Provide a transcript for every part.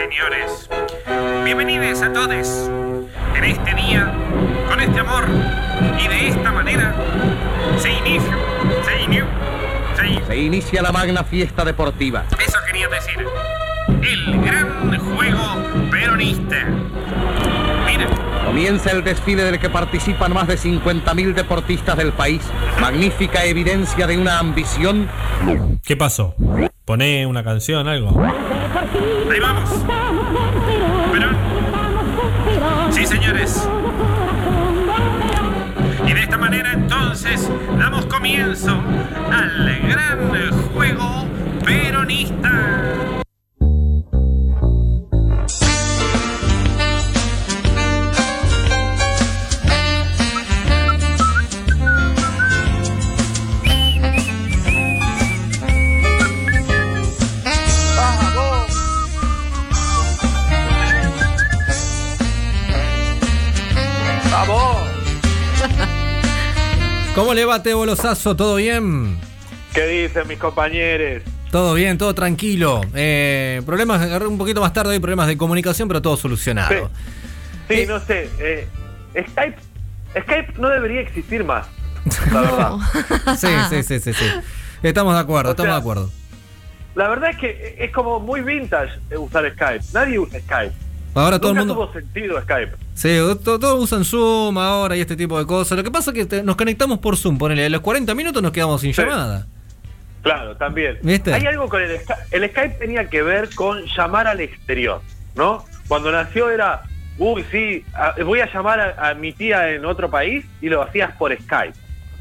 señores. Bienvenidos a todos. En este día, con este amor y de esta manera, se inicia, se inicia, se inicia. Se inicia la magna fiesta deportiva. Eso quería decir. El gran juego peronista. Mira, Comienza el desfile del que participan más de 50.000 deportistas del país. Magnífica evidencia de una ambición. ¿Qué pasó? Poné una canción, algo. Ahí vamos. Perón. Sí, señores. Y de esta manera entonces damos comienzo al gran juego peronista. ¿Cómo le va? ¿Todo bien? ¿Qué dicen mis compañeros? Todo bien, todo tranquilo. Eh, problemas, agarré un poquito más tarde, hay problemas de comunicación, pero todo solucionado. Sí, Eh. no sé. eh, Skype, Skype no debería existir más. La verdad. Sí, sí, sí, sí, sí. Estamos de acuerdo, O estamos sea, de acuerdo. La verdad es que es como muy vintage usar Skype. Nadie usa Skype. Ahora todo el Nunca mundo. tuvo sentido Skype. Sí, to- todos usan Zoom ahora y este tipo de cosas. Lo que pasa es que te- nos conectamos por Zoom, ponele, a los 40 minutos nos quedamos sin Sí. llamada. Claro, también. ¿Viste? Hay algo con el Skype. El Skype tenía que ver con llamar al exterior, ¿no? Cuando nació era, uy, sí, a- voy a llamar a, a mi tía en otro país y lo hacías por Skype.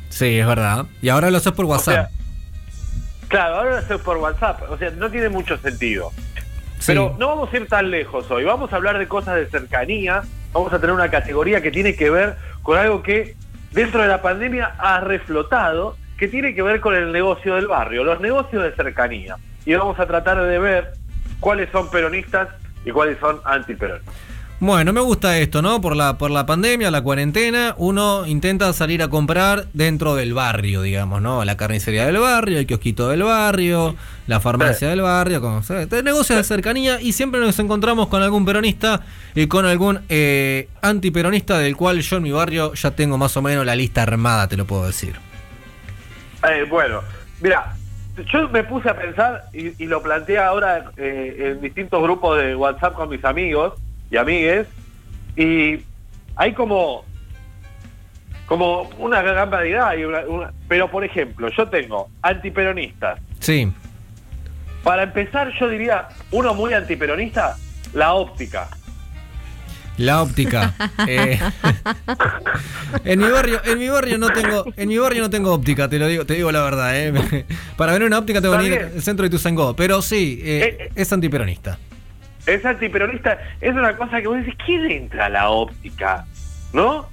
Sí, es verdad. Y ahora lo haces por O WhatsApp. sea, claro, ahora lo haces por WhatsApp. O sea, no tiene mucho sentido. Pero no vamos a ir tan lejos hoy. Vamos a hablar de cosas de cercanía. Vamos a tener una categoría que tiene que ver con algo que dentro de la pandemia ha reflotado, que tiene que ver con el negocio del barrio, los negocios de cercanía. Y vamos a tratar de ver cuáles son peronistas y cuáles son antiperonistas. Bueno, me gusta esto, ¿no? Por la, por la pandemia, la cuarentena, uno intenta salir a comprar dentro del barrio, digamos, ¿no? La carnicería del barrio, el kiosquito del barrio, la farmacia del barrio, como, negocios de cercanía y siempre nos encontramos con algún peronista y con algún eh, antiperonista del cual yo en mi barrio ya tengo más o menos la lista armada, te lo puedo decir. Eh, bueno, mira, yo me puse a pensar y, y lo planteé ahora eh, en distintos grupos de WhatsApp con mis amigos y amigues y hay como como una gran variedad y una- una- pero por ejemplo yo tengo antiperonistas Sí. para empezar yo diría uno muy antiperonista la óptica La óptica. Eh, en mi barrio, en mi barrio no tengo, en mi barrio no tengo óptica, te lo digo, te digo la verdad, eh. Para ver una óptica tengo que bien. al centro de Tuzangó, pero sí, Eh, eh. es antiperonista. Es antiperonista es una cosa que vos decís ¿quién entra a la óptica? ¿no?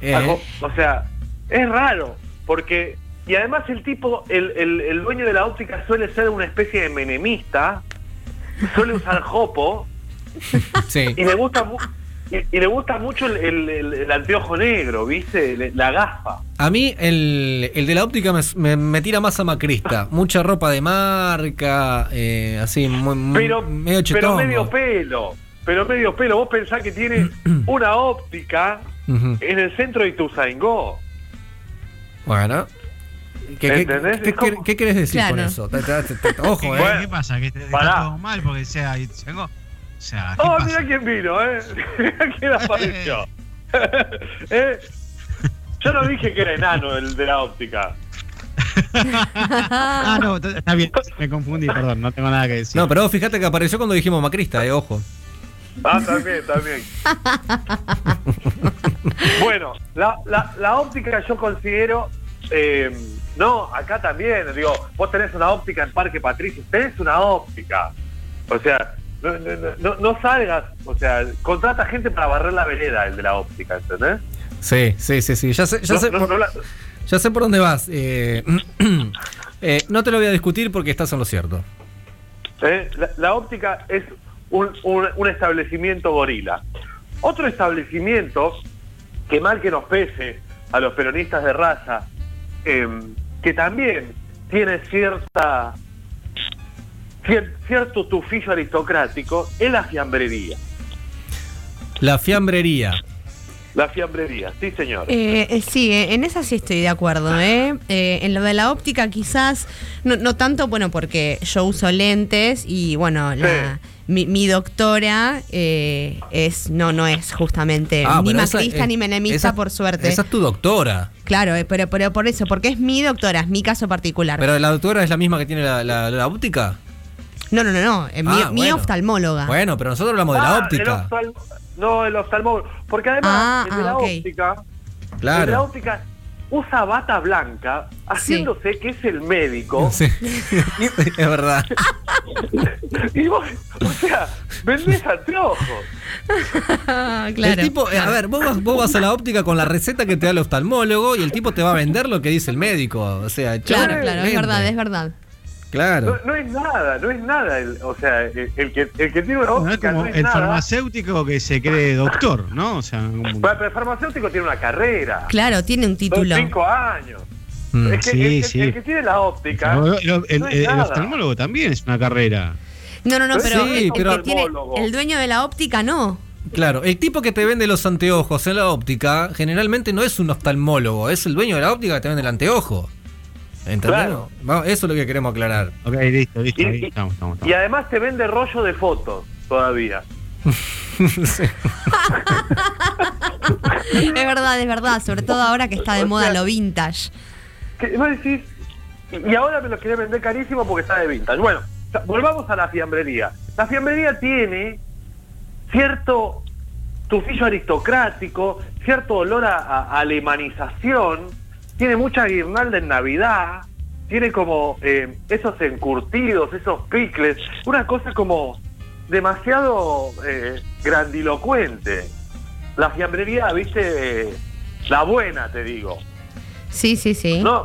Eh, Algo- o sea, es raro, porque, y además el tipo, el, el- el dueño de la óptica suele ser una especie de menemista, suele usar jopo, sí. y le gusta y, y le gusta mucho el, el- el- el anteojo negro, ¿viste? La gafa. A mí el, el de la óptica me, me- me tira más a macrista, mucha ropa de marca, eh, así, muy, muy- Pero, medio pero medio pelo, pero medio pelo. Vos pensás que tiene una óptica en el centro de Ituzaingó. Bueno. ¿Qué, qué, querés decir con eso? Ojo, ¿Qué, eh. Bueno, ¿Qué pasa? ¿Que te, está todo mal porque sea y tengo- O sea, ¿qué Oh, pasa? mira quién vino, ¿eh? Mira quién apareció. ¿Eh? Yo no dije que era enano el de la óptica. Ah, no, está bien. Me confundí, perdón, no tengo nada que decir. No, pero vos fíjate que apareció cuando dijimos macrista, eh, ojo. Ah, también, también. bueno, la, la, la óptica yo considero. eh, no, acá también, digo, vos tenés una óptica en Parque Patricio, tenés una óptica. O sea, no, no, no, no salgas, o sea, contrata gente para barrer la vereda, el de la óptica, ¿entendés? Sí, sí, sí, sí. Ya sé, ya por, no la- ya sé por dónde vas. Eh, eh, no te lo voy a discutir porque estás en lo cierto. ¿eh? La, la óptica es un, un- un establecimiento gorila. Otro establecimiento que mal que nos pese a los peronistas de raza, eh, que también tiene cierta cier- cierto tufillo aristocrático es la fiambrería. La fiambrería. La fiambrería, sí señor. Eh, eh, sí, eh, en esa sí estoy de acuerdo. ¿eh? Eh, en lo de la óptica quizás, no, no tanto, bueno, porque yo uso lentes y bueno, la- mi, mi doctora eh, es no no es justamente Ah, ni esa- macrista eh, ni menemista, esa- por suerte. Esa es tu doctora. Claro, eh, pero, pero por eso, porque es mi doctora, es mi caso particular. Pero la doctora es la misma que tiene la, la- la óptica. No, no, no, no, es mi, Ah, mi bueno. oftalmóloga. Bueno, pero nosotros hablamos de la Ah, el óptica. oftal- no, el oftalmólogo. Porque además, Ah, el de ah, la óptica, el de la Claro. óptica usa bata blanca, haciéndose que es el médico. Sí. Sí, es verdad. Y vos, o sea, vendés anteojos. Ah, claro. El tipo, eh, a ver, vos vas, vos vas a la óptica con la receta que te da el oftalmólogo y el tipo te va a vender lo que dice el médico. O sea, Claro, claro, es verdad, es verdad. No, Claro. no es nada, no es nada. El, o sea, el, el que, el que tiene una No es óptica como no es el nada. farmacéutico que se cree doctor, ¿no? O sea, como- pero el farmacéutico tiene una carrera. Claro, tiene un Son título. cinco años. Mm. Es que Sí, el, que- sí. el que tiene la óptica. El, no es el- el nada. oftalmólogo también es una carrera. No, no, no, Sí, pero, el, el pero- que tiene, Oftalmólogo. el dueño de la óptica no. Claro, el tipo que te vende los anteojos en la óptica generalmente no es un oftalmólogo, es el dueño de la óptica que te vende el anteojo. ¿Entendés? Claro. Vamos, Eso es lo que queremos aclarar. Ok, listo, listo. Y, ahí y- estamos, estamos, y estamos. además te vende rollo de fotos todavía. Sí. Es verdad, es verdad, sobre todo ahora que está de O moda sea- lo vintage. Que vos decís, y ahora me lo querés vender carísimo porque está de vintage. Bueno, volvamos a la fiambrería. La fiambrería tiene cierto tufillo aristocrático, cierto olor a alemanización, tiene mucha guirnalda en Navidad, tiene como eh, esos encurtidos, esos picles, una cosa como demasiado eh, grandilocuente. La fiambrería, viste, la buena, te digo. Sí, sí, sí. No,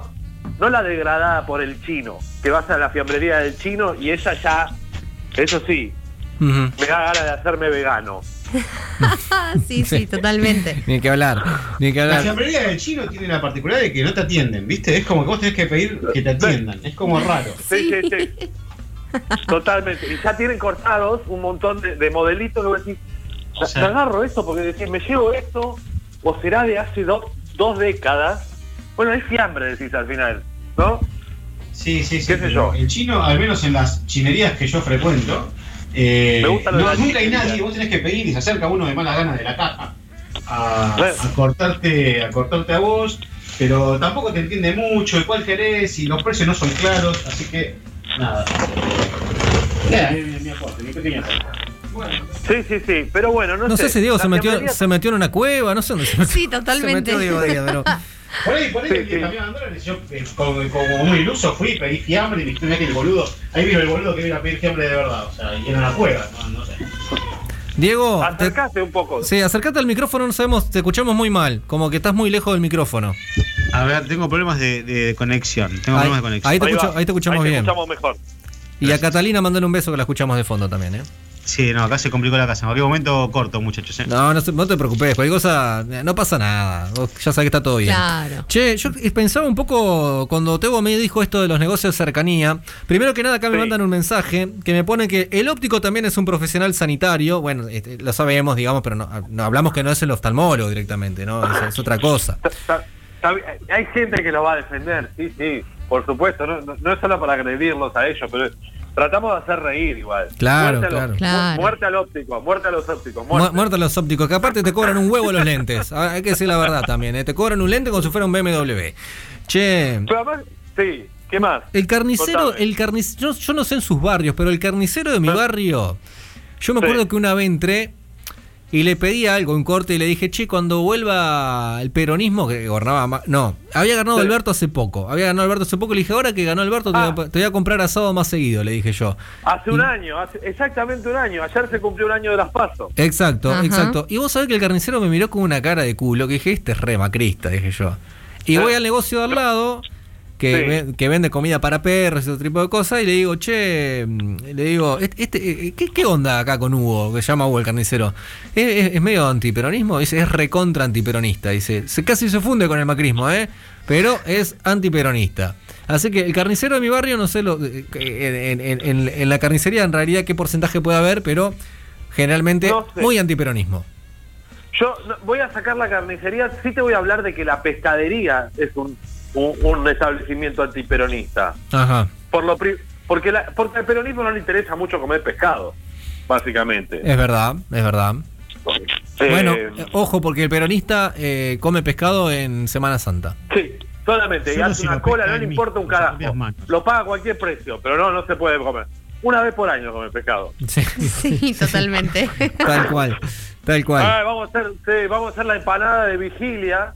no la degradada por el chino, que vas a la fiambrería del chino y ella ya, eso sí, me da ganas de hacerme vegano. Sí, sí, totalmente. Ni que hablar, ni que La hablar. fiambrería del chino tiene la particularidad de que no te atienden, ¿viste? Es como que vos tenés que pedir que te atiendan. Es como raro. Sí, sí, sí. Totalmente. Y ya tienen cortados un montón de, de modelitos que vos decís, O sea- "Me agarro esto porque decís, me llevo esto, o será de hace do- dos décadas. Bueno, es fiambre, decís al final, ¿no? Sí, sí, sí. ¿Qué sé yo? El chino, al menos en las chinerías que yo frecuento, eh, Me gusta lo de no, la nunca hay chinería. nadie, vos tenés que pedir y se acerca uno de mala gana de la caja a, cortarte, a cortarte a vos, pero tampoco te entiende mucho, de cuál querés, y los precios no son claros, así que nada. Nada, mi, mi- mi aporte, mi pequeño aporte. Bueno, Sí, sí, sí. Pero bueno, no, No sé si Diego se metió, se metió en una cueva, no sé dónde se metió. Sí, totalmente. Se metió Diego Díaz, pero- Por ahí, por ahí Sí, el sí. camión de dólares, yo eh, como, como muy iluso fui, pedí fiambre y viste que el boludo, ahí vino el boludo que vino a pedir fiambre de verdad, o sea, y era una cueva, no, no sé. Diego, te- Acercaste un poco. sí, acércate al micrófono, no sabemos, te escuchamos muy mal, como que estás muy lejos del micrófono. A ver, tengo problemas de, de conexión. Tengo Ahí, problemas de conexión. ahí te, Ahí escucho- ahí te escuchamos Ahí te bien. escuchamos mejor. Y a Catalina mandale un beso que la escuchamos de fondo también, ¿eh? Sí, no, acá se complicó la casa. En cualquier momento corto, muchachos. ¿eh? No, no, se- no te preocupes, cualquier cosa, eh, no pasa nada. Vos ya sabes que está todo bien. Claro. Che, yo pensaba un poco cuando Teo me dijo esto de los negocios de cercanía. Primero que nada, acá me mandan un mensaje que me pone que el óptico también es un profesional sanitario. Bueno, este, lo sabemos, digamos, pero no, no hablamos que no es el oftalmólogo directamente, ¿no? Es, es otra cosa. Hay gente que lo va a defender, sí, sí, por supuesto. No, no, no es solo para agredirlos a ellos, pero tratamos de hacer reír igual. Claro, muerte A claro. los, Claro. Muerte al óptico, muerte a los ópticos. Mu- Muerte. Muertos los ópticos, que aparte te cobran un huevo los lentes. Ah, Hay que decir la verdad también, ¿eh? Te cobran un lente como si fuera un BMW. Che. Pero además, sí, ¿qué más? El carnicero, Contame. el carnicero, yo, yo no sé en sus barrios, pero el carnicero de mi Ah. barrio, yo me Sí. acuerdo que una vez entré y le pedí algo, un corte, y le dije, che, cuando vuelva el peronismo, que gobernaba más, no, había ganado Sí. Alberto hace poco, había ganado Alberto hace poco, le dije, ahora que ganó Alberto, te, Ah. voy a, te voy a comprar asado más seguido, le dije yo. Hace un año, hace exactamente un año. Ayer se cumplió un año de las pasos. Exacto, Ajá. exacto. Y vos sabés que el carnicero me miró con una cara de culo, que dije, este es re macrista, dije yo. Y Ah. voy al negocio de al lado que, Sí. que vende comida para perros y otro tipo de cosas, y le digo, che, mm, le digo, este, este, eh, ¿qué, qué onda acá con Hugo? Que se llama Hugo el carnicero. ¿Es, es- es medio antiperonismo? Dice, es recontra antiperonista. Dice, se, casi se funde con el macrismo, ¿eh? Pero es antiperonista. Así que el carnicero de mi barrio, no sé, lo, eh, en, en- en- en la carnicería en realidad qué porcentaje puede haber, pero generalmente No sé. muy antiperonismo. Yo voy a sacar la carnicería, sí te voy a hablar de que la pescadería es un, un, un establecimiento antiperonista. Ajá. Por lo pri- porque, la, porque al peronismo no le interesa mucho comer pescado, básicamente. Es verdad, es verdad. Eh, Bueno, eh, ojo, porque el peronista eh, come pescado en Semana Santa. Sí, solamente, y hace si una cola, no le importa un carajo. Lo paga a cualquier precio, pero no, no se puede comer. Una vez por año come pescado. Sí, Sí, totalmente. tal cual, tal cual. Ah, vamos, a hacer, sí, vamos a hacer la empanada de vigilia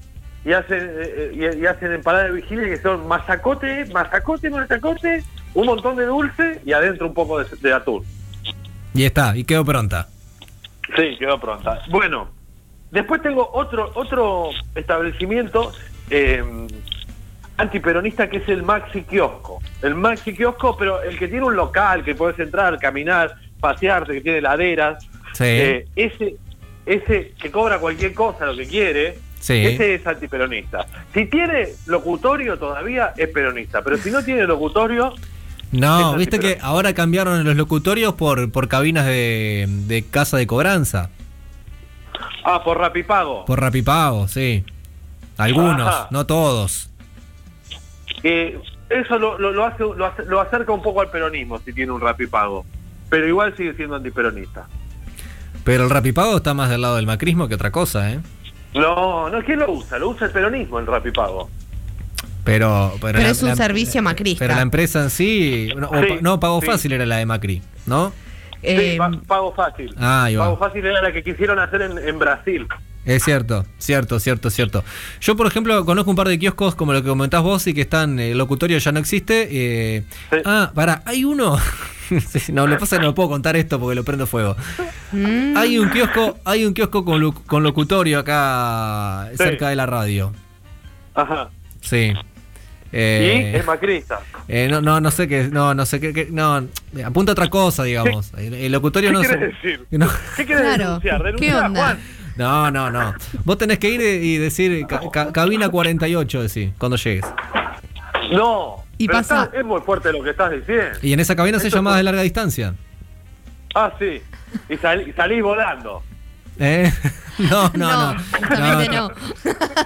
y hacen, eh, eh, y, y hacen empanada de vigilia que son masacote, masacote, masacote, un montón de dulce y adentro un poco de, de atún. Y está, y quedó pronta. Sí, quedó pronta. Bueno, después tengo otro otro establecimiento eh, antiperonista que es el Maxi Kiosco. El Maxi Kiosco, pero el que tiene un local, que puedes entrar, caminar, pasearte, que tiene laderas. Sí. Eh, ese, ese que cobra cualquier cosa, lo que quiere, Sí. ese es antiperonista. Si tiene locutorio todavía es peronista, pero si no tiene locutorio, No, viste que ahora cambiaron los locutorios por, por cabinas de, de casa de cobranza. ah, por rapipago. Por rapipago, sí. Algunos, Ajá. no todos. Eh, eso lo, lo, lo, hace- lo acerca un poco al peronismo si tiene un rapipago. Pero igual sigue siendo antiperonista. Pero el rapipago está más del lado del macrismo que otra cosa, ¿eh? No, no, ¿quién lo usa? Lo usa el peronismo el rapipago. Pero, pero, Pero la- es un la- servicio macrista. Pero la empresa en sí, no, Sí, no, Pago sí. Fácil era la de Macri, ¿no? Eh, sí, pa- pago fácil. Ah. Pago fácil era la que quisieron hacer en, en Brasil. Es cierto, cierto, cierto, cierto. Yo, por ejemplo, conozco un par de kioscos como lo que comentás vos y que están, eh, el locutorio ya no existe. eh, Sí. Ah, pará, hay uno. Sí, no, lo que pasa es que no puedo contar esto porque lo prendo fuego. mm, Hay un kiosco, hay un kiosco con, con locutorio acá Sí. cerca de la radio. Ajá. Sí. Eh, y es macrista. eh, no, no, no sé qué, no, no sé qué, qué- no, apunta a otra cosa, digamos. El, el locutorio ¿Qué no quieres se- decir? no. ¿Qué quieres Claro, denunciar? ¿qué ¿Denunciar, onda? Juan? No, no, no. Vos tenés que ir y decir ca- ca- cabina 48, decir, cuando llegues. No. Y pero pasa- está- es muy fuerte lo que estás diciendo. Y en esa cabina se Esto llama fue- de larga distancia. Ah, sí. Y, sal- y salís volando. ¿Eh? No, no, no. No, no.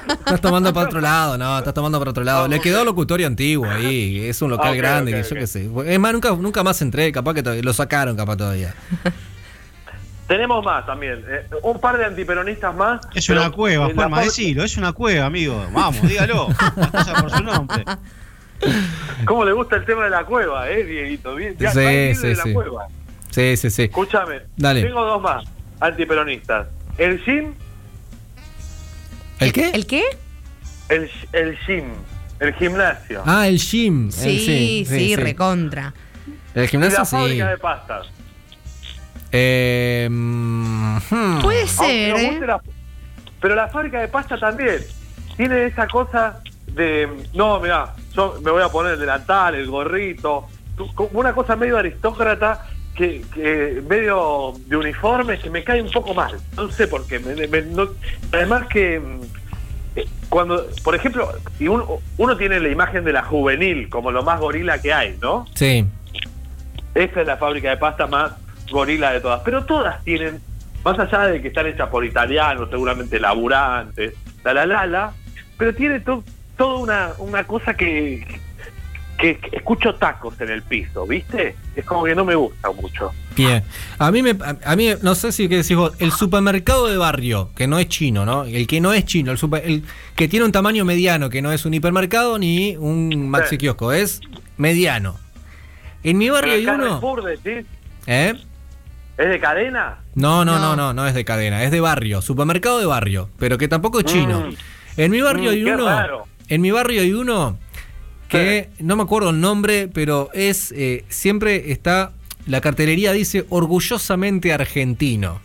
Estás tomando para otro lado, no, estás tomando para otro lado. Le quedó locutorio antiguo ahí, es un local Ah, grande, ok, que yo ok. qué sé. Es más, nunca, nunca más entré, capaz que lo sacaron, capaz todavía. Tenemos más también. eh, un par de antiperonistas más. Es una cueva, fábrica- decirlo, es una cueva, amigo. Vamos, dígalo. Las cosas por su nombre. ¿Cómo le gusta el tema de la cueva, eh, Dieguito? Bien, ya Sí, sí, de la sí. cueva. Sí, sí, sí. Escúchame. Dale. Tengo dos más antiperonistas. El gym, ¿El qué? ¿El qué? el, el gym, el gimnasio. Ah, el gym. El- Sí, sí, recontra. El y gimnasio la sí. fábrica de pastas. Eh, mm, hmm. Puede ser, ¿eh? la- pero la fábrica de pasta también tiene esa cosa de, no, mira, yo me voy a poner el delantal, el gorrito, una cosa medio aristócrata que, que medio de uniforme que me cae un poco mal. No sé por qué. me- me- no- además que eh, cuando, por ejemplo, y uno, uno tiene la imagen de la juvenil como lo más gorila que hay, ¿no? Sí. Esa es la fábrica de pasta más gorila de todas. Pero todas tienen, más allá de que están hechas por italianos, seguramente laburantes, la la la la, pero tiene to- toda una, una cosa que, que, que escucho tacos en el piso, ¿viste? Es como que no me gusta mucho. Bien. A mí, me, a, mí, no sé si qué decís vos, el supermercado de barrio, que no es chino, ¿no? El que no es chino, el, super- el que tiene un tamaño mediano, que no es un hipermercado ni un maxi Sí. kiosco, es mediano. En mi barrio hay uno. ¿Eh? ¿Es de cadena? No, no, No. no, no, no es de cadena, es de barrio, supermercado de barrio, pero que tampoco es chino. Mm. En mi barrio Mm, hay qué uno, raro. En mi barrio hay uno que no me acuerdo el nombre, pero es eh, siempre está la cartelería dice orgullosamente argentino.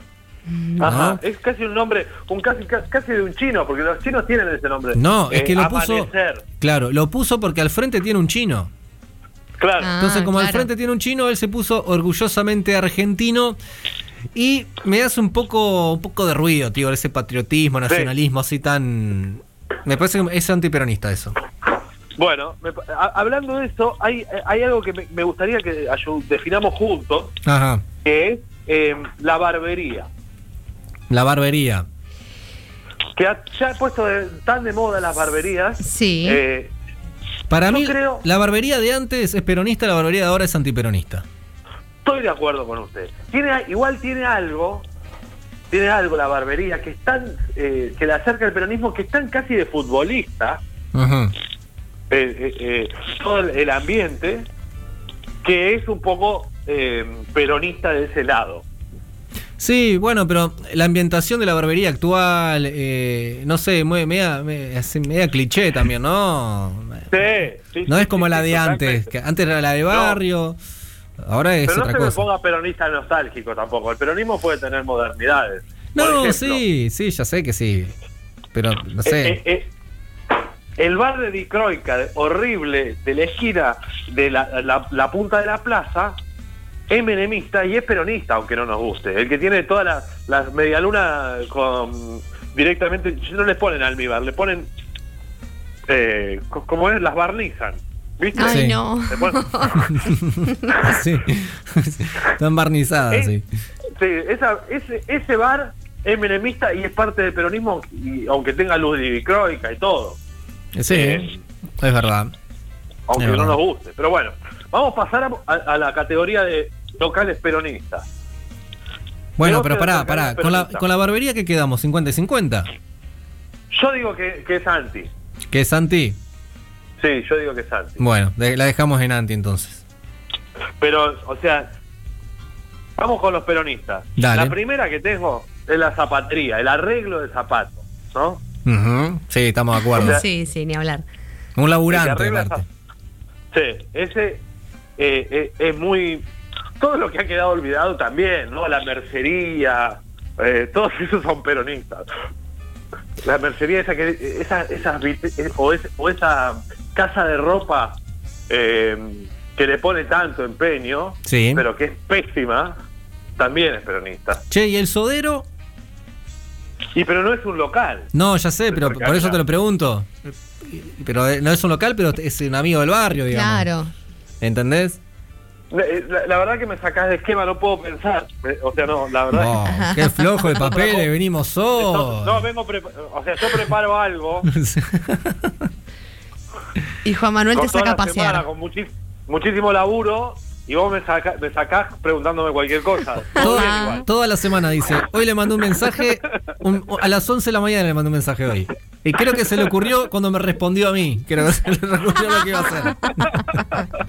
Ajá, es casi un nombre, un casi, casi de un chino, porque los chinos tienen ese nombre. No, es Eh, que lo puso. Amanecer. Claro, lo puso porque al frente tiene un chino. Claro. Ah, Entonces, como al frente tiene un chino, él se puso orgullosamente argentino. Y me hace un poco, un poco de ruido, tío, ese patriotismo, nacionalismo así tan. Me parece que es antiperonista eso. Bueno, me pa- a- hablando de eso, hay, hay algo que me, me gustaría que definamos juntos, Ajá. que es eh, la barbería. La barbería. Que ha, ya ha puesto de- tan de moda las barberías. Sí. eh, Para mí, creo- la barbería de antes es peronista, la barbería de ahora es antiperonista. estoy de acuerdo con usted. Tiene, igual tiene algo, tiene algo la barbería que es tan, eh, que le acerca al peronismo, que es tan casi de futbolista, eh, eh, eh, todo el, ambiente, que es un poco peronista de ese lado. Sí, bueno, pero la ambientación de la barbería actual, eh, no sé, muy, media, media, media cliché también, ¿no? Sí, sí, No es como sí, la de antes, que antes era la de barrio, ahora es Pero no otra se me ponga peronista nostálgico tampoco. El peronismo puede tener modernidades. No, ejemplo, sí, sí, ya sé que sí. Pero no eh, sé. eh, eh, el bar de Dicroica, horrible, de la esquina de la, la- la punta de la plaza, es menemista y es peronista, aunque no nos guste. El que tiene todas las las medialunas con directamente, no les ponen almíbar, le ponen eh, co- como es, las barnizan. ¿Viste? Ay, Sí. no. Ponen- sí. Están barnizadas, Eh, sí. Sí, esa, ese, ese bar es menemista y es parte del peronismo, y, aunque tenga luz dicroica y todo, Sí, eh, es verdad. aunque Es no verdad. nos guste. Pero bueno, vamos a pasar a, a- a la categoría de locales peronistas. Bueno, pero que pará, pará. Con la, con la barbería que quedamos, 50 y 50. Yo digo que, que es anti. ¿Qué es anti? Sí, yo digo que es anti. Bueno, de- la dejamos en anti entonces. Pero, o sea, vamos con los peronistas. Dale. La primera que tengo es la zapatería, el arreglo de zapatos, ¿no? Sí, estamos de acuerdo. Sí, sí, ni hablar. Un laburante, aparte. Sí, ese eh, eh, es muy... Todo lo que ha quedado olvidado también, ¿no? La mercería, eh, todos esos son peronistas. La mercería esa que esa, esas vit- eh, o, es- o esa casa de ropa eh, que le pone tanto empeño, Sí. pero que es pésima, también es peronista. Che, ¿y el sodero? Y pero no es un local. No, ya sé, pero por eso te lo pregunto. Pero eh, no es un local, pero es un amigo del barrio, digamos. Claro. ¿Entendés? Eh, La, la verdad que me sacás de esquema, no puedo pensar. Eh, O sea, no, la verdad. No, qué flojo de papeles, venimos solos. no, vengo prepa- o sea, yo preparo algo Y Juan Manuel te con saca a la semana, con muchis- muchísimo laburo y vos me, saca- me sacás preguntándome cualquier cosa. Toda, la semana dice, hoy le mandé un mensaje, un- a las 11 de la mañana le mandé un mensaje hoy. Y creo que se le ocurrió cuando me respondió a mí. Creo que se le ocurrió lo que iba a hacer.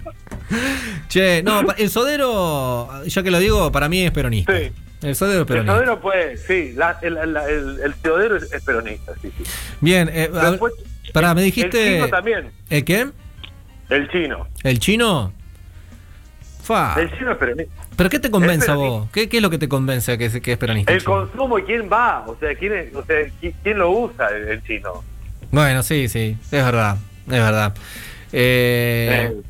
Che, no, el sodero, ya que lo digo, para mí es peronista. Sí. El sodero es El peronista. teodero puede, sí, la- el, el, el- el teodero es, es peronista, sí, sí. Bien, eh, a- pará, me El dijiste... chino también, ¿El qué? el chino. ¿El chino? Fa. El chino es peronista. ¿Pero qué te convence a vos? ¿Qué, qué es lo que te convence que es, que es peronista? El chino? consumo y quién va, o sea, quién, es- o sea, qui- quién lo usa el, el chino. Bueno, sí, sí, es verdad, es verdad. Eh, Eh,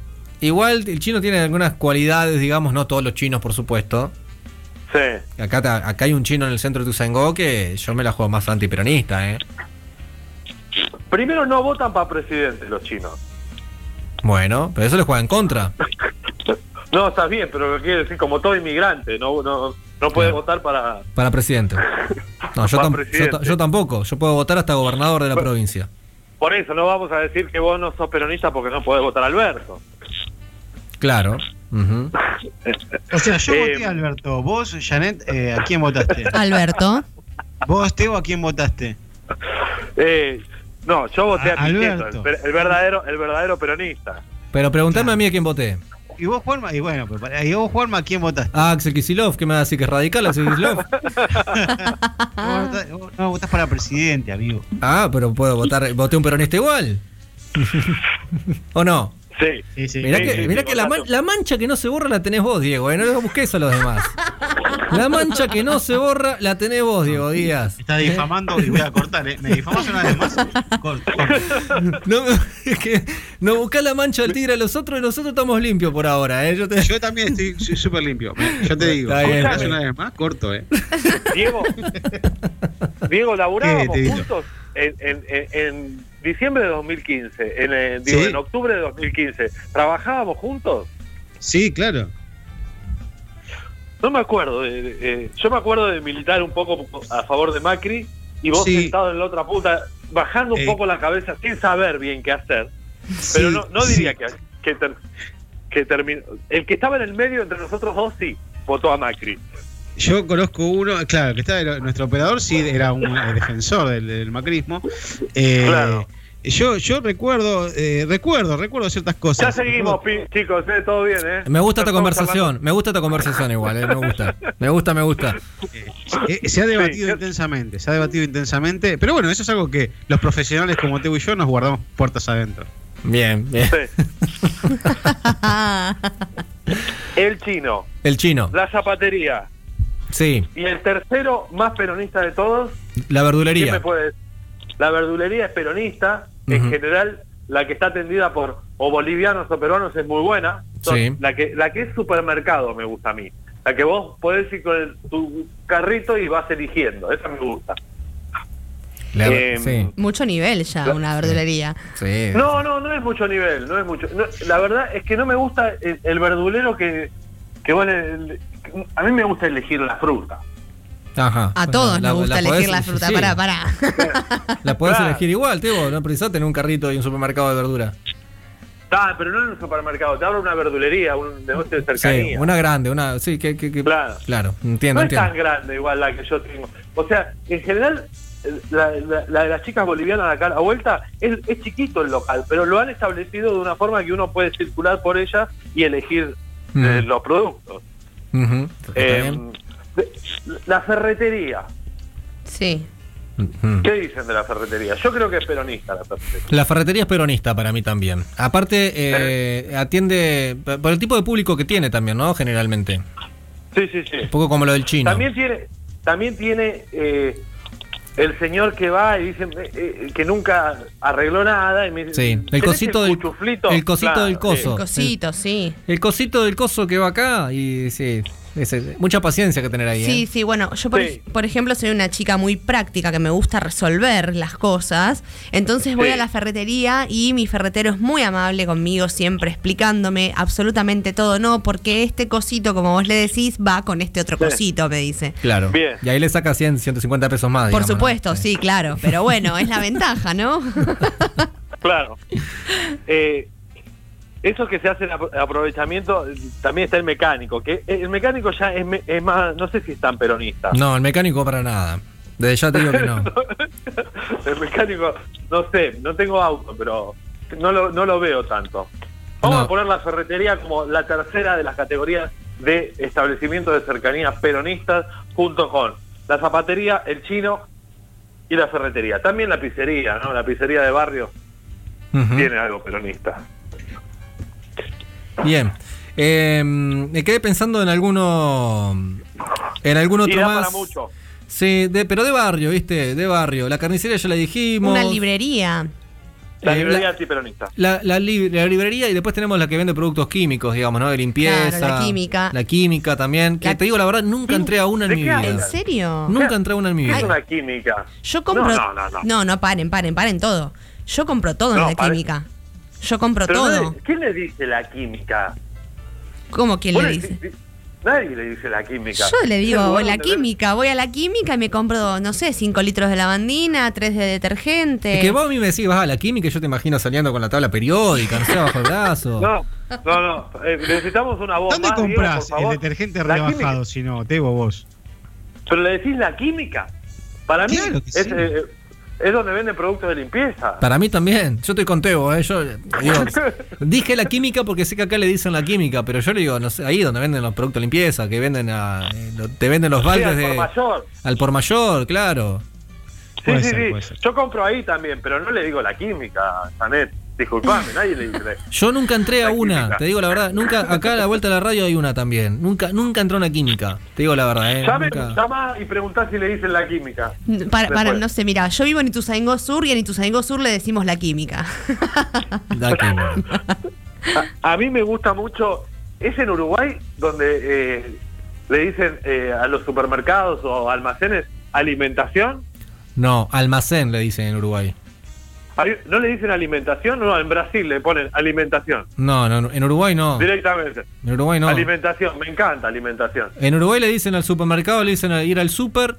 Igual el chino tiene algunas cualidades, digamos, no todos los chinos, por supuesto. sí. Acá, acá hay un chino en el centro de Tuzangó que yo me la juego más antiperonista, ¿eh? Primero no votan para presidente los chinos. Bueno, pero eso le juega en contra. No, está bien, pero lo quiere decir como todo inmigrante, no, no, no puede votar para... Para presidente. No, yo, tam- presidente. yo ta- yo tampoco. Yo puedo votar hasta gobernador de la provincia. Por eso no vamos a decir que vos no sos peronista porque no podés votar a Alberto. Claro. Ujú. O sea, yo Eh, voté a Alberto. Vos, Janet, eh, ¿a quién votaste? Alberto. ¿Vos, Teo, a quién votaste? Eh, no, yo voté a, A- Pichetto, el, verdadero, el verdadero peronista. Pero preguntame a mí a quién voté. ¿Y vos, Juanma? Y bueno, pero ¿y vos, Juanma, a quién votaste? Ah, Axel Kisilov, ¿qué me va a decir que es radical Axel Kisilov? Vos no votás para presidente, amigo. Ah, pero puedo votar, voté un peronista igual. ¿O no? Sí. Sí, sí. Mirá Sí, que, sí, mirá sí, que la, man- votaste. la mancha que no se borra la tenés vos, Diego, ¿eh? no lo busques a los demás. La mancha que no se borra la tenés vos, Diego Díaz. Está difamando y voy a cortar, ¿eh? ¿Me difamas una vez más? Corto, corto. No, es que no buscás la mancha del tigre a los otros y nosotros estamos limpios por ahora, ¿eh? Yo te- Yo también estoy súper limpio. Yo te digo, bien, ¿me das está una vez más? Corto, ¿eh? Diego, Diego, laburábamos juntos en, en- en- en diciembre de 2015, en, eh, digo, Sí. en octubre de 2015. ¿Trabajábamos juntos? Sí, claro. No me acuerdo. de- eh, yo me acuerdo de militar un poco a favor de Macri y vos Sí. sentado en la otra punta, bajando un Eh. poco la cabeza sin saber bien qué hacer. Pero no, no diría que, que, ter- que terminó. El que estaba en el medio entre nosotros dos, sí, votó a Macri. Yo conozco uno, claro, que está nuestro operador, sí, era un eh, defensor del, del macrismo. Eh, Claro. Yo, yo recuerdo, eh, recuerdo, recuerdo ciertas Ya cosas. seguimos, pi- chicos, eh, todo bien, ¿eh? Me gusta esta conversación, me gusta esta conversación igual, ¿eh? Me gusta. Me gusta, me gusta. Eh, se ha debatido Sí. intensamente, se ha debatido intensamente. Pero bueno, eso es algo que los profesionales como Teo y yo nos guardamos puertas adentro. Bien, bien. Sí. El chino, El chino, la zapatería sí. y el tercero más peronista de todos, La ¿quién me verdulería. puede decir? La verdulería es peronista, en general la que está atendida por o bolivianos o peruanos es muy buena. Sí. La que la que es supermercado me gusta a mí. La que vos podés ir con el- tu carrito y vas eligiendo, esa me gusta. La- Eh, sí, Mucho nivel ya, una verdulería. sí. No, no, no es mucho nivel, no es mucho. no, la verdad es que no me gusta el, el verdulero que, que bueno, el- a mí me gusta elegir la fruta. Ajá. A todos La- nos gusta la elegir podés- la fruta. sí. Pará, pará. La podés Claro. elegir igual, Tebo. No precisás tener un carrito y un supermercado de verdura. Ah, pero no en un supermercado, te abro una verdulería, un negocio de Sí, cercanía. una grande, una. Sí, que. que, que- Claro. claro, entiendo, no es tan grande igual la que yo tengo. O sea, en general, la, la- la de las chicas bolivianas de acá a la vuelta es, es chiquito el local, pero lo han establecido de una forma que uno puede circular por ella y elegir Mm. eh, los productos. Eh, la ferretería. Sí. ¿Qué dicen de la ferretería? Yo creo que es peronista la ferretería. La ferretería es peronista para mí también. Aparte, eh, atiende por el tipo de público que tiene también, ¿no? Generalmente. Sí, sí, sí. Un poco como lo del chino. También tiene, también tiene eh, el señor que va y dice eh, eh, que nunca arregló nada. Y me dice, Sí, el "¿Tenés cosito del cuchuflito?". el cosito Claro, del coso. Cosito, sí. El cosito del coso que va acá y sí, mucha paciencia que tener ahí. Sí, ¿eh? sí, bueno, yo por, Sí. por ejemplo soy una chica muy práctica que me gusta resolver las cosas, entonces voy Sí. a la ferretería y mi ferretero es muy amable conmigo, siempre explicándome absolutamente todo, no, porque este cosito, como vos le decís, va con este otro Sí. cosito, me dice. Claro. Bien. Y ahí le saca 100, 150 pesos más. Por digamos, ¿no? supuesto, sí, claro, pero bueno, es la ventaja, ¿no? Claro. Eh, eso que se hace apro- aprovechamiento, también está el mecánico, que el mecánico ya es, me- es más, no sé si es tan peronista. No, el mecánico para nada. Desde ya te digo que no. el mecánico, no sé, no tengo auto, pero no lo, no lo veo tanto. Vamos No. a poner la ferretería como la tercera de las categorías de establecimientos de cercanía peronistas, junto con la zapatería, el chino y la ferretería. También la pizzería, ¿no? La pizzería de barrio tiene algo peronista. Bien. Eh, me quedé pensando en alguno. En algún otro da más. para mucho. Sí, de, pero de barrio, ¿viste? De barrio. La carnicería ya la dijimos. Una librería. La Eh, librería la- antiperonista. La, la, li- la librería y después tenemos la que vende productos químicos, digamos, ¿no? De limpieza. Claro, la química. La química también. Que La- te digo la verdad, nunca entré a una en ¿De mi vida. ¿En serio? Nunca entré a una en mi ¿Qué es vida. una química? Yo compro. No, no, no, no. no, paren, paren, paren todo. Yo compro todo en la paren. química. Yo compro Pero todo. nadie- ¿Quién le dice la química? ¿Cómo quién le dice? di- Nadie le dice la química. Yo le digo, lugar la química, voy a la química y me compro, no sé, 5 litros de lavandina, 3 de detergente. Es que vos a mí me decís, vas a la química y yo te imagino saliendo con la tabla periódica, no sé, bajo el brazo. No, no, no. eh, necesitamos una voz ¿Dónde más, compras el detergente rebajado si no, Tebo vos? Pero le decís la química. Para mí Claro es, sí. eh, es donde venden productos de limpieza. Para mí también. Yo estoy con Tebo, ¿eh? Yo digo, dije la química porque sé que acá le dicen la química, pero yo le digo, no sé, ahí donde venden los productos de limpieza, que venden a, eh, te venden los Sí, baldes al de. por mayor. Al por mayor, claro. Sí, Puede sí, ser, sí. Yo compro ahí también, pero no le digo la química, Janet. Disculpame, nadie le dice. Yo nunca entré a una, química. te digo la verdad. Nunca, acá a la vuelta de la radio hay una también. Nunca, nunca entró una química. Te digo la verdad, eh. Llame, Nunca. llama y preguntá si le dicen la química. Para, para, no sé, mira, yo vivo en Ituzaingó Sur y en Ituzaingó Sur le decimos la química. La química. A, a mí me gusta mucho. Es en Uruguay donde eh, le dicen eh, a los supermercados o almacenes alimentación. No, almacén le dicen en Uruguay. ¿No le dicen alimentación? No, en Brasil le ponen alimentación. No, no, no, en Uruguay no. Directamente. En Uruguay no. Alimentación, me encanta alimentación. En Uruguay le dicen al supermercado, le dicen a ir al super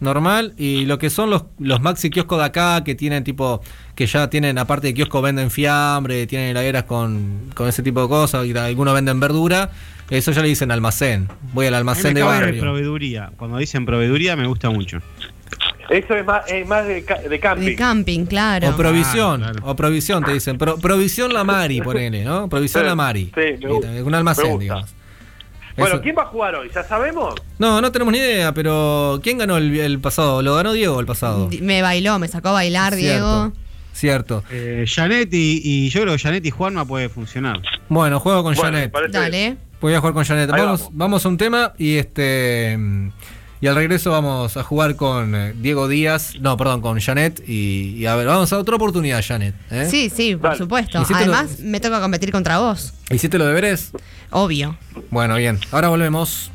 normal y lo que son los, los maxi kioscos de acá que tienen tipo, que ya tienen, aparte de kiosco, venden fiambre, tienen heladeras con, con ese tipo de cosas, y algunos venden verdura, eso ya le dicen almacén. Voy al A mí me almacén de barrio. proveeduría. Cuando dicen proveeduría me gusta mucho. Eso es más, es más de, de camping. De camping, claro. O provisión, Claro, claro. o provisión te dicen, Pro- provisión la Mari, ponele, ¿no? Provisión Sí, la Mari. sí, me gusta, un almacén, me gusta. digamos. bueno, Eso- ¿quién va a jugar hoy? ¿Ya sabemos? No, no tenemos ni idea, pero ¿quién ganó el, el pasado? ¿Lo ganó Diego el pasado? Me bailó, me sacó a bailar, Diego. Cierto. Eh, Janet y, y yo creo que Janet y Juanma puede funcionar. Bueno, juego con Bueno, Janet. Dale. Voy a jugar con Janet. Vamos, vamos. vamos a un tema y este y al regreso vamos a jugar con eh, Diego Díaz, no, perdón, con Janet y, y a ver, vamos a otra oportunidad, Janet. ¿eh? Sí, sí, por supuesto. Hiciste lo- Además, me toca competir contra vos. ¿Hiciste los deberes? Obvio. Bueno, bien. Ahora volvemos.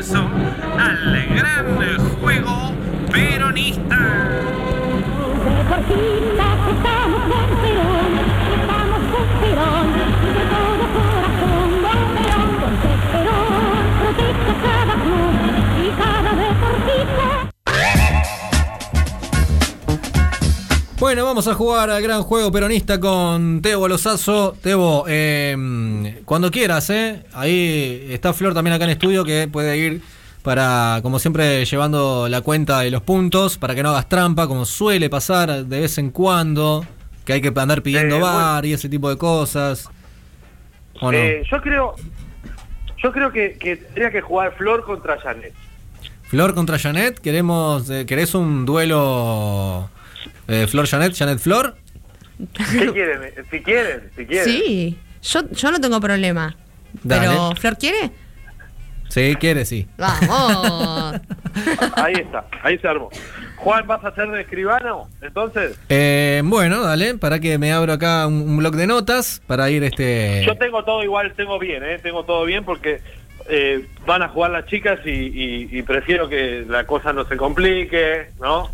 Al gran juego peronista. Bueno, vamos a jugar al gran juego peronista con Tebo Lozazo. Tebo, eh, cuando quieras, ¿eh? Ahí está Flor también acá en estudio que puede ir para, como siempre, llevando la cuenta de los puntos, para que no hagas trampa, como suele pasar de vez en cuando, que hay que andar pidiendo Eh, bar y ese tipo de cosas. ¿O no? Eh, yo creo, yo creo que, que tendría que jugar Flor contra Janet. Flor contra Janet, queremos, eh, ¿querés un duelo eh, Flor Janet, Janet Flor? ¿Qué quieren? Si quieren, si quieren. Sí, yo, yo no tengo problema. Dale. Pero, ¿Flor quiere? Sí, quiere, sí. Vamos. Ahí está, ahí se armó. Juan, ¿vas a ser de escribano? Entonces, Eh, bueno, dale, para que me abro acá un, un bloc de notas para ir este. yo tengo todo igual, tengo bien, ¿eh? Tengo todo bien porque eh, van a jugar las chicas y, y- y prefiero que la cosa no se complique, ¿no?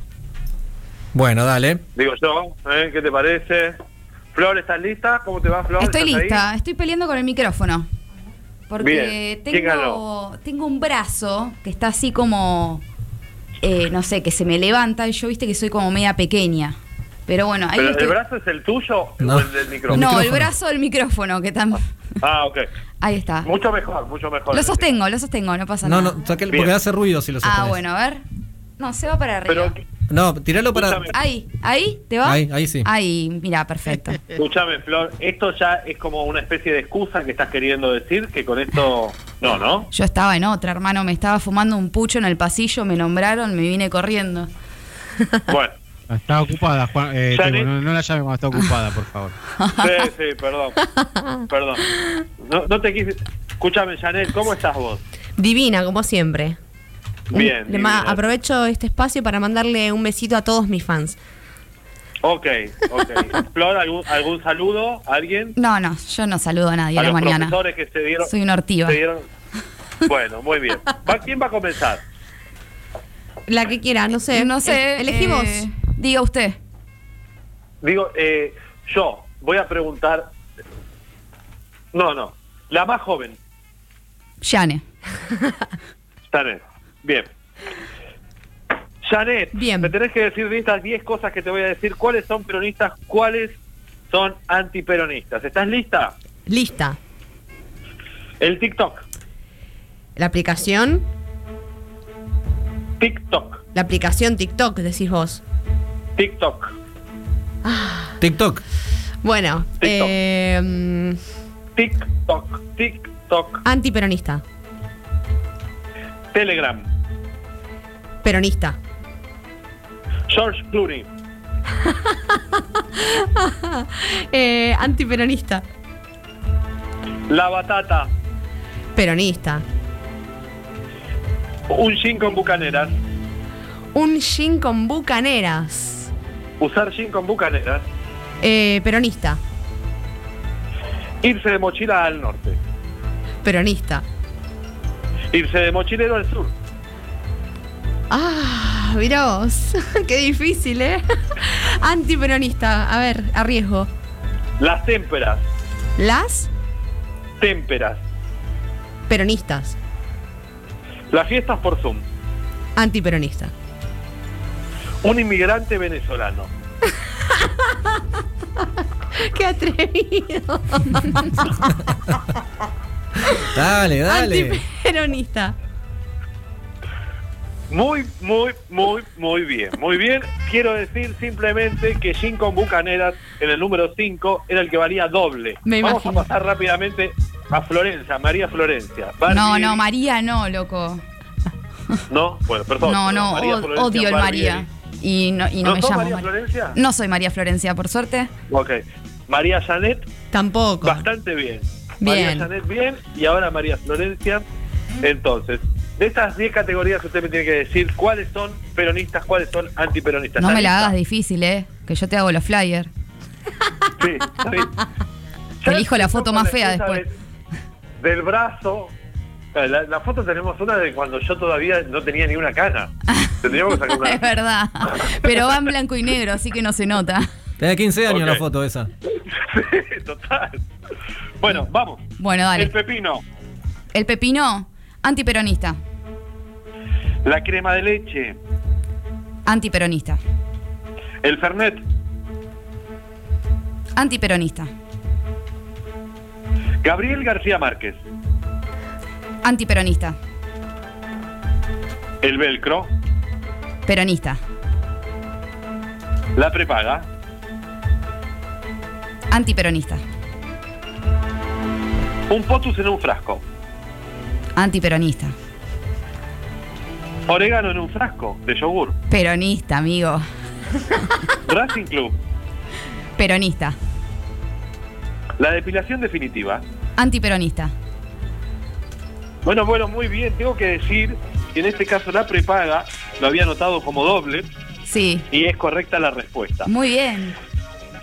Bueno, dale. Digo yo, ¿eh? ¿Qué te parece? Flor, ¿estás lista? ¿Cómo te va, Flor? Estoy lista, estoy peleando con el micrófono. Porque Bien. ¿Quién tengo, ganó? tengo un brazo que está así como, eh, no sé, que se me levanta y yo viste que soy como media pequeña. Pero bueno, ahí ¿Pero estoy- ¿El brazo es el tuyo No. o el del micrófono? No, el brazo del micrófono, que tan... Ah, ok. Ahí está. Mucho mejor, mucho mejor. Lo sostengo, lo sostengo, no pasa No, nada. no, saque- Bien. porque hace ruido si lo ah, sostenés. bueno, a ver. No, se va para arriba. Pero, No, tiralo para. Ahí, ahí, ¿te va? Ahí, ahí sí. Ahí, mira, perfecto. escúchame, Flor, esto ya es como una especie de excusa que estás queriendo decir, que con esto... No, ¿no? Yo estaba en otra, hermano, me estaba fumando un pucho en el pasillo, me nombraron, me vine corriendo. Bueno, Está ocupada, Juan. Eh, no la llame cuando está ocupada, por favor. sí, sí, perdón. Perdón. No, no te quise... Escúchame, Janet, ¿cómo estás vos? Divina, como siempre. Bien. le ma- aprovecho este espacio para mandarle un besito a todos mis fans. Ok, ok. Flor, ¿algún, algún saludo? ¿A ¿Alguien? No, no, yo no saludo a nadie a la los mañana. profesores que se dieron... Soy una ortiva. se dieron- Bueno, muy bien. ¿Va- ¿Quién va a comenzar? La que quiera, no sé. No sé. El- elegí vos. eh, diga usted. Digo, eh, yo voy a preguntar... No, no. La más joven, Yane. Janet. Bien. Janet, Bien. me tenés que decir de estas 10 cosas que te voy a decir, cuáles son peronistas, cuáles son antiperonistas. ¿Estás lista? Lista. El TikTok. La aplicación. TikTok. La aplicación TikTok, decís vos. TikTok. TikTok. Bueno, TikTok. eh, mm, TikTok. TikTok. antiperonista. Telegram. Peronista. George Clooney. Eh, antiperonista. La batata. Peronista. Un jean con bucaneras. Un jean con bucaneras. Usar jean con bucaneras. Eh, peronista. Irse de mochila al norte. Peronista. Irse de mochilero al sur. Ah, mirá vos. Qué difícil, ¿eh? Antiperonista. A ver, arriesgo. Las témperas. Las Témperas. peronistas. Las fiestas por Zoom. Antiperonista. Un inmigrante venezolano. Qué atrevido. Dale, dale. Antiperonista. Muy, muy, muy, muy bien. Muy bien. Quiero decir simplemente que Jean con Bucaneras en el número 5 era el que valía doble. Me Vamos imagino. a pasar rápidamente a Florencia, María Florencia. No, no, María no, loco. No, bueno, perdón. No, no, María odio el. María. Y no, y no, ¿No me llamo María María. Florencia? No soy María Florencia, por suerte. Ok. María Janet, Tampoco. bastante bien. Bien. María Janet, bien. Y ahora María Florencia. Entonces, de estas 10 categorías usted me tiene que decir cuáles son peronistas, cuáles son antiperonistas. No ¿Está me la hagas difícil, ¿eh? Que yo te hago los flyers. Sí, sí. Te elijo la foto más fea después. de- del brazo, La, la foto tenemos una de cuando yo todavía no tenía ni una cana. Tendríamos que sacar Es una. verdad. Pero va en blanco y negro, así que no se nota. Tenía 15 años la foto esa. Total. Bueno, vamos. Bueno, dale. El pepino, El pepino, antiperonista. la crema de leche, Antiperonista. el fernet, Antiperonista. Gabriel García Márquez, Antiperonista. el velcro, Peronista. la prepaga, Antiperonista. Un potus en un frasco, Antiperonista. orégano en un frasco de yogur, Peronista, amigo. Racing Club, Peronista. la depilación definitiva. Antiperonista. Bueno, bueno, muy bien. Tengo que decir que en este caso la prepaga lo había anotado como doble Sí. y es correcta la respuesta. Muy bien.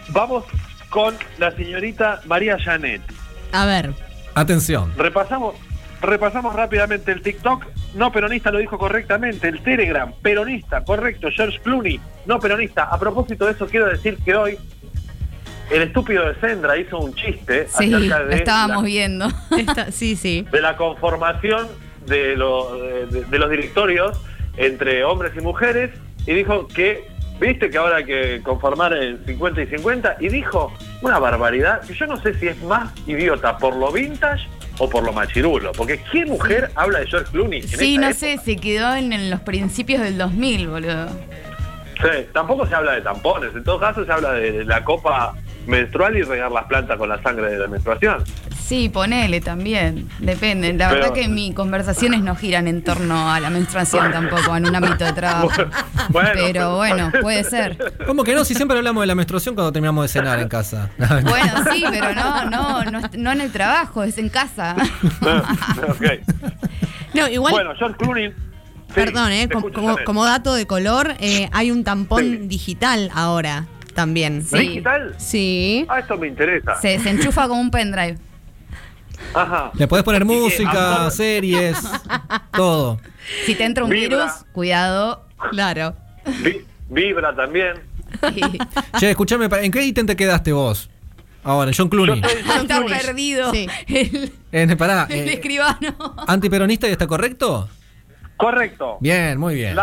Vamos con la señorita María Janet. A ver. Atención. Repasamos, repasamos rápidamente el TikTok. No peronista lo dijo correctamente. El Telegram, peronista, correcto. George Clooney, no peronista. A propósito de eso, quiero decir que hoy el estúpido de Sendra hizo un chiste Sí, acerca de estábamos la, viendo. Esta- sí, sí. de la conformación de, lo- de- de los directorios entre hombres y mujeres y dijo que, viste que ahora hay que conformar en 50 y 50 y dijo una barbaridad que yo no sé si es más idiota por lo vintage o por lo machirulo, porque ¿qué mujer habla de George Clooney? en Sí, no época? sé, se quedó en, en los principios del 2000, boludo. Sí, tampoco se habla de tampones, en todo caso se habla de la copa menstrual y regar las plantas con la sangre de la menstruación. Sí, ponele también, depende. La Pero- verdad que mis conversaciones no giran en torno a la menstruación tampoco, en un ámbito de trabajo. Bueno, Pero bueno, puede ser. ¿Cómo que no? Si siempre hablamos de la menstruación cuando terminamos de cenar en casa. Bueno, sí, pero no, no, no, no en el trabajo, es en casa. No, igual, Bueno, George Clooney... sí, perdón, ¿eh? como, dato de color, eh, hay un tampón Sí. digital ahora también. Sí. ¿Digital? Sí. Ah, esto me interesa. Se, se enchufa como un pendrive. Ajá. Le podés poner música, series, todo. Si te entra un Vibra. virus, cuidado. Claro. Vi- Vibra también. Sí. Che, escuchame, ¿en qué ítem te quedaste vos? Ahora, en John Clooney. Está perdido. Sí. El, Eh, pará, el eh, escribano. ¿antiperonista y está correcto? Correcto. Bien, muy bien.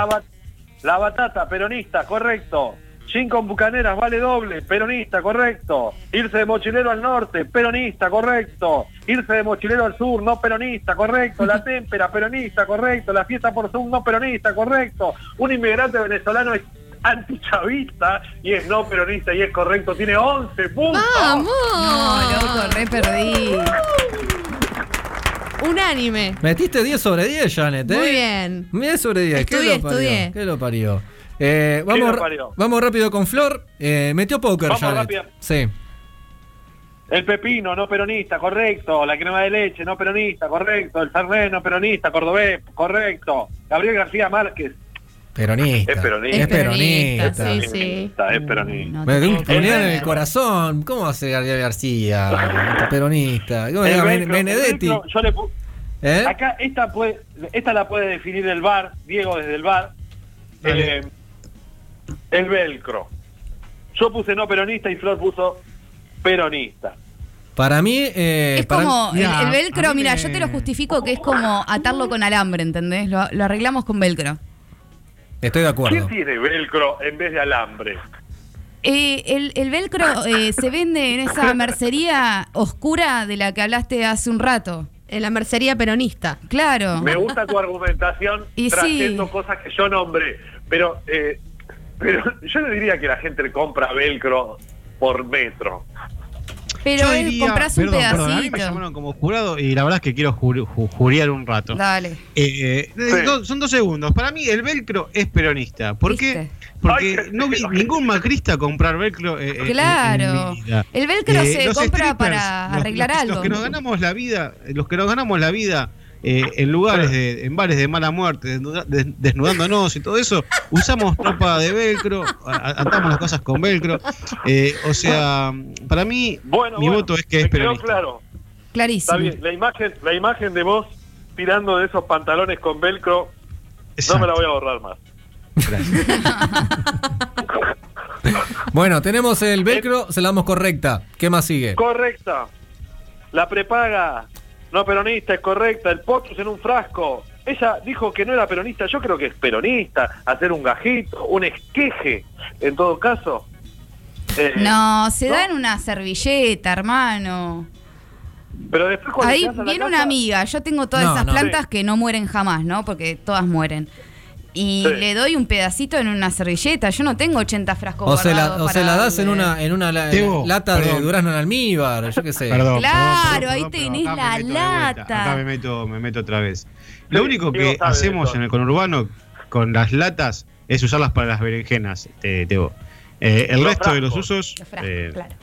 La batata, peronista, correcto. Gin con bucaneras, vale doble, peronista, correcto. Irse de mochilero al norte, peronista, correcto. Irse de mochilero al sur, no peronista, correcto. La témpera, peronista, correcto. La fiesta por Zoom, no peronista, correcto. Un inmigrante venezolano es antichavista y es no peronista y es correcto. Tiene 11 puntos. ¡Vamos! No, loco, re perdí. Unánime. Metiste 10 sobre 10, Janet, ¿eh? Muy bien. 10 sobre 10. ¿Qué Estudié, lo parió? estudié. ¿Qué lo parió? Eh, ¿Qué vamos, vamos rápido con Flor. Eh, metió póker, Vamos Janet. rápido. Sí. El pepino, no peronista, correcto. La crema de leche, no peronista, correcto. El fernet, no peronista, cordobés, correcto. Gabriel García Márquez, Peronista. Es peronista. Es peronista. Sí, es sí. peronista, es peronista. No Me en el corazón. ¿Cómo hace Gabriel García? Peronista. ¿Cómo era? Ben- Benedetti. el velcro, yo le pu- ¿Eh? Acá esta puede, esta la puede definir el bar, Diego desde el bar. Eh, el velcro. Yo puse no peronista y Flor puso peronista. Para mí. eh, Es para- como, el, velcro, mira, me- yo te lo justifico que es como atarlo con alambre, ¿entendés? Lo, lo arreglamos con velcro. Estoy de ¿Qué acuerdo. tiene velcro en vez de alambre? Eh, el, el velcro eh, se vende en esa mercería oscura de la que hablaste hace un rato. En la mercería peronista. Claro. Me gusta tu argumentación Y sí. trayendo cosas que yo nombré, pero eh, pero yo le diría que la gente compra velcro por metro. Pero Yo él diría- compras un perdón, perdón, a mí me pedacito. llamaron como jurado y la verdad es que quiero jur- ju- juriar un rato. Dale. Eh, eh, do- son dos segundos. Para mí el velcro es peronista. ¿Por qué? ¿Viste? Porque no vi ningún macrista comprar velcro. eh, eh, en- Claro. en mi vida. El velcro se los compra strippers, para los- arreglar los- algo. Los que nos ganamos la vida, los que nos ganamos la vida eh, en lugares de, en bares de mala muerte, desnudándonos y todo eso, usamos ropa de velcro, atamos las cosas con velcro. Eh, o sea, para mí, Bueno, mi bueno, voto es que es peronista. claro. Clarísimo. Está bien, la imagen, la imagen de vos tirando de esos pantalones con velcro. No me la voy a borrar más. Bueno, tenemos el velcro, se la damos correcta. ¿Qué más sigue? Correcta. La prepaga no peronista es correcta. El potus en un frasco. Ella dijo que no era peronista. Yo creo que es peronista. Hacer un gajito, un esqueje, en todo caso. Eh, No, se da en una servilleta, hermano. Pero después cuando Ahí viene casa- una amiga. Yo tengo todas No, esas no. plantas Sí. que no mueren jamás, ¿no? Porque todas mueren. Y Sí. le doy un pedacito en una servilleta. Yo no tengo 80 frascos O se la, o se para la das en una, en una la- lata de durazno en almíbar, yo qué sé. Perdón, Claro, perdón, ahí tenés la lata. Acá me meto, me meto otra vez. Lo único que hacemos en el conurbano con las latas es usarlas para las berenjenas, te- Tebo. Eh, el Los resto de los usos Los frascos, eh, claro.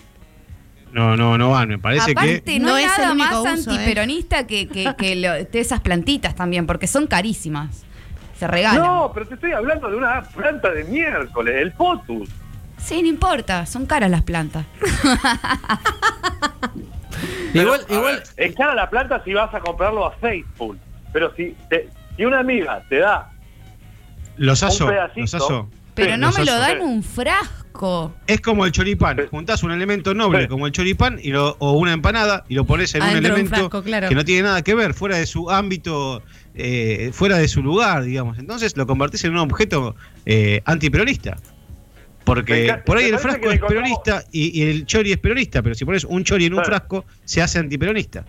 no, no, no van. Me parece Aparte, que no, No es nada único más uso, ¿eh? antiperonista que, que, que lo- de esas plantitas también, porque son carísimas. Se regalan. No, pero te estoy hablando de una planta de miércoles, el potus. Sí, no importa, son caras las plantas. Igual, A igual, ver, es cara la planta si vas a comprarlo a Faithful. Pero si, te- si una amiga te da los un aso, pedacito. los aso. Pero Sí, no los me lo aso. da en un frasco. Es como el choripán. Juntás un elemento noble Sí. como el choripán y lo- o una empanada y lo pones en un Adentro de un elemento frasco, claro. que no tiene nada que ver, fuera de su ámbito, eh, fuera de su lugar, digamos. Entonces lo convertís en un objeto eh, antiperonista. Porque por ahí el frasco es peronista y, y el chori es peronista, pero si pones un chori en un Sí. frasco, se hace antiperonista.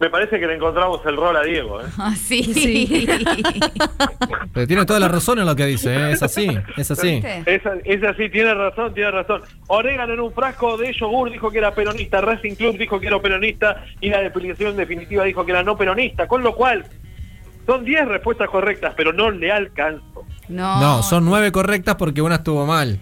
Me parece que le encontramos el rol a Diego. ¿eh? Así. Sí. pero tiene toda la razón en lo que dice, ¿eh? es así, es así. Es, es así, tiene razón, tiene razón. Orégano en un frasco de yogur dijo que era peronista, Racing Club dijo que era peronista y la depilación definitiva dijo que era no peronista. Con lo cual, son 10 respuestas correctas, pero no le alcanzo. No, No, son nueve correctas porque una estuvo mal.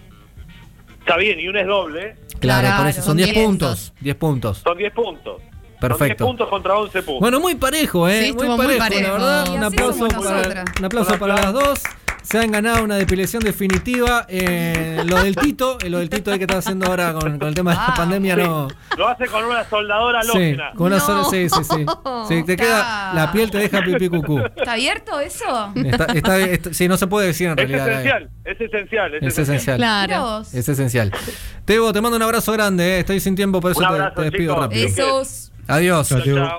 Está bien, y una es doble. Claro, Claro, por eso son son 10 diez. puntos. 10 puntos. son 10 puntos. Son 10 Perfecto. puntos contra 11 puntos. Bueno, muy parejo, ¿eh? Sí, muy, estuvo muy parejo, parejo. la verdad. Un aplauso, para, un aplauso para las dos. Se han ganado una depilación definitiva. Eh, lo del Tito, eh, lo del Tito ahí que está haciendo ahora con, con el tema de la Ah, pandemia, Sí, no. Lo hace con una soldadora Sí, halógena. con una No. sola, sí, sí, sí. Sí, te queda, la piel te deja pipí cucú. ¿Está abierto eso? Está, está- está- sí, no se puede decir en Es realidad. eh. esencial, es esencial, es, Es esencial. Claro. Es esencial. Tebo, te mando un abrazo grande, eh. estoy sin tiempo, por eso te- despido chicos. rápido. Esos. Adiós.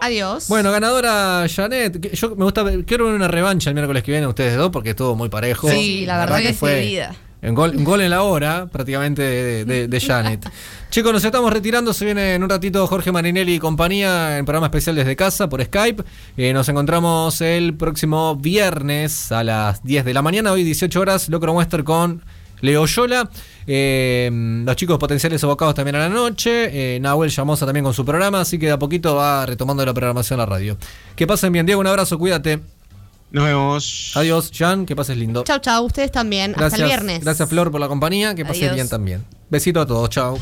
Adiós. Bueno, ganadora Janet. que Yo me gusta, ver- quiero ver una revancha el miércoles que viene ustedes dos porque estuvo muy parejo. Sí, la verdad que decidida. Un gol, un gol en la hora, prácticamente, de, de- de Janet. Chicos, nos estamos retirando. Se viene en un ratito Jorge Marinelli y compañía en programa especial desde casa por Skype. Eh, nos encontramos el próximo viernes a las 10 de la mañana. Hoy, 18 horas, Locro Western con Leo Yola. Eh, los chicos potenciales abocados también a la noche. Eh, Nahuel Llamosa también con su programa. Así que de a poquito va retomando la programación a la radio. Que pasen bien, Diego. Un abrazo, cuídate. Nos vemos. Adiós, Jan. Que pases lindo. Chau, chau. Ustedes también. Gracias, Hasta el viernes. Gracias, Flor, por la compañía. Que pases Adiós. bien también. Besito a todos. Chao.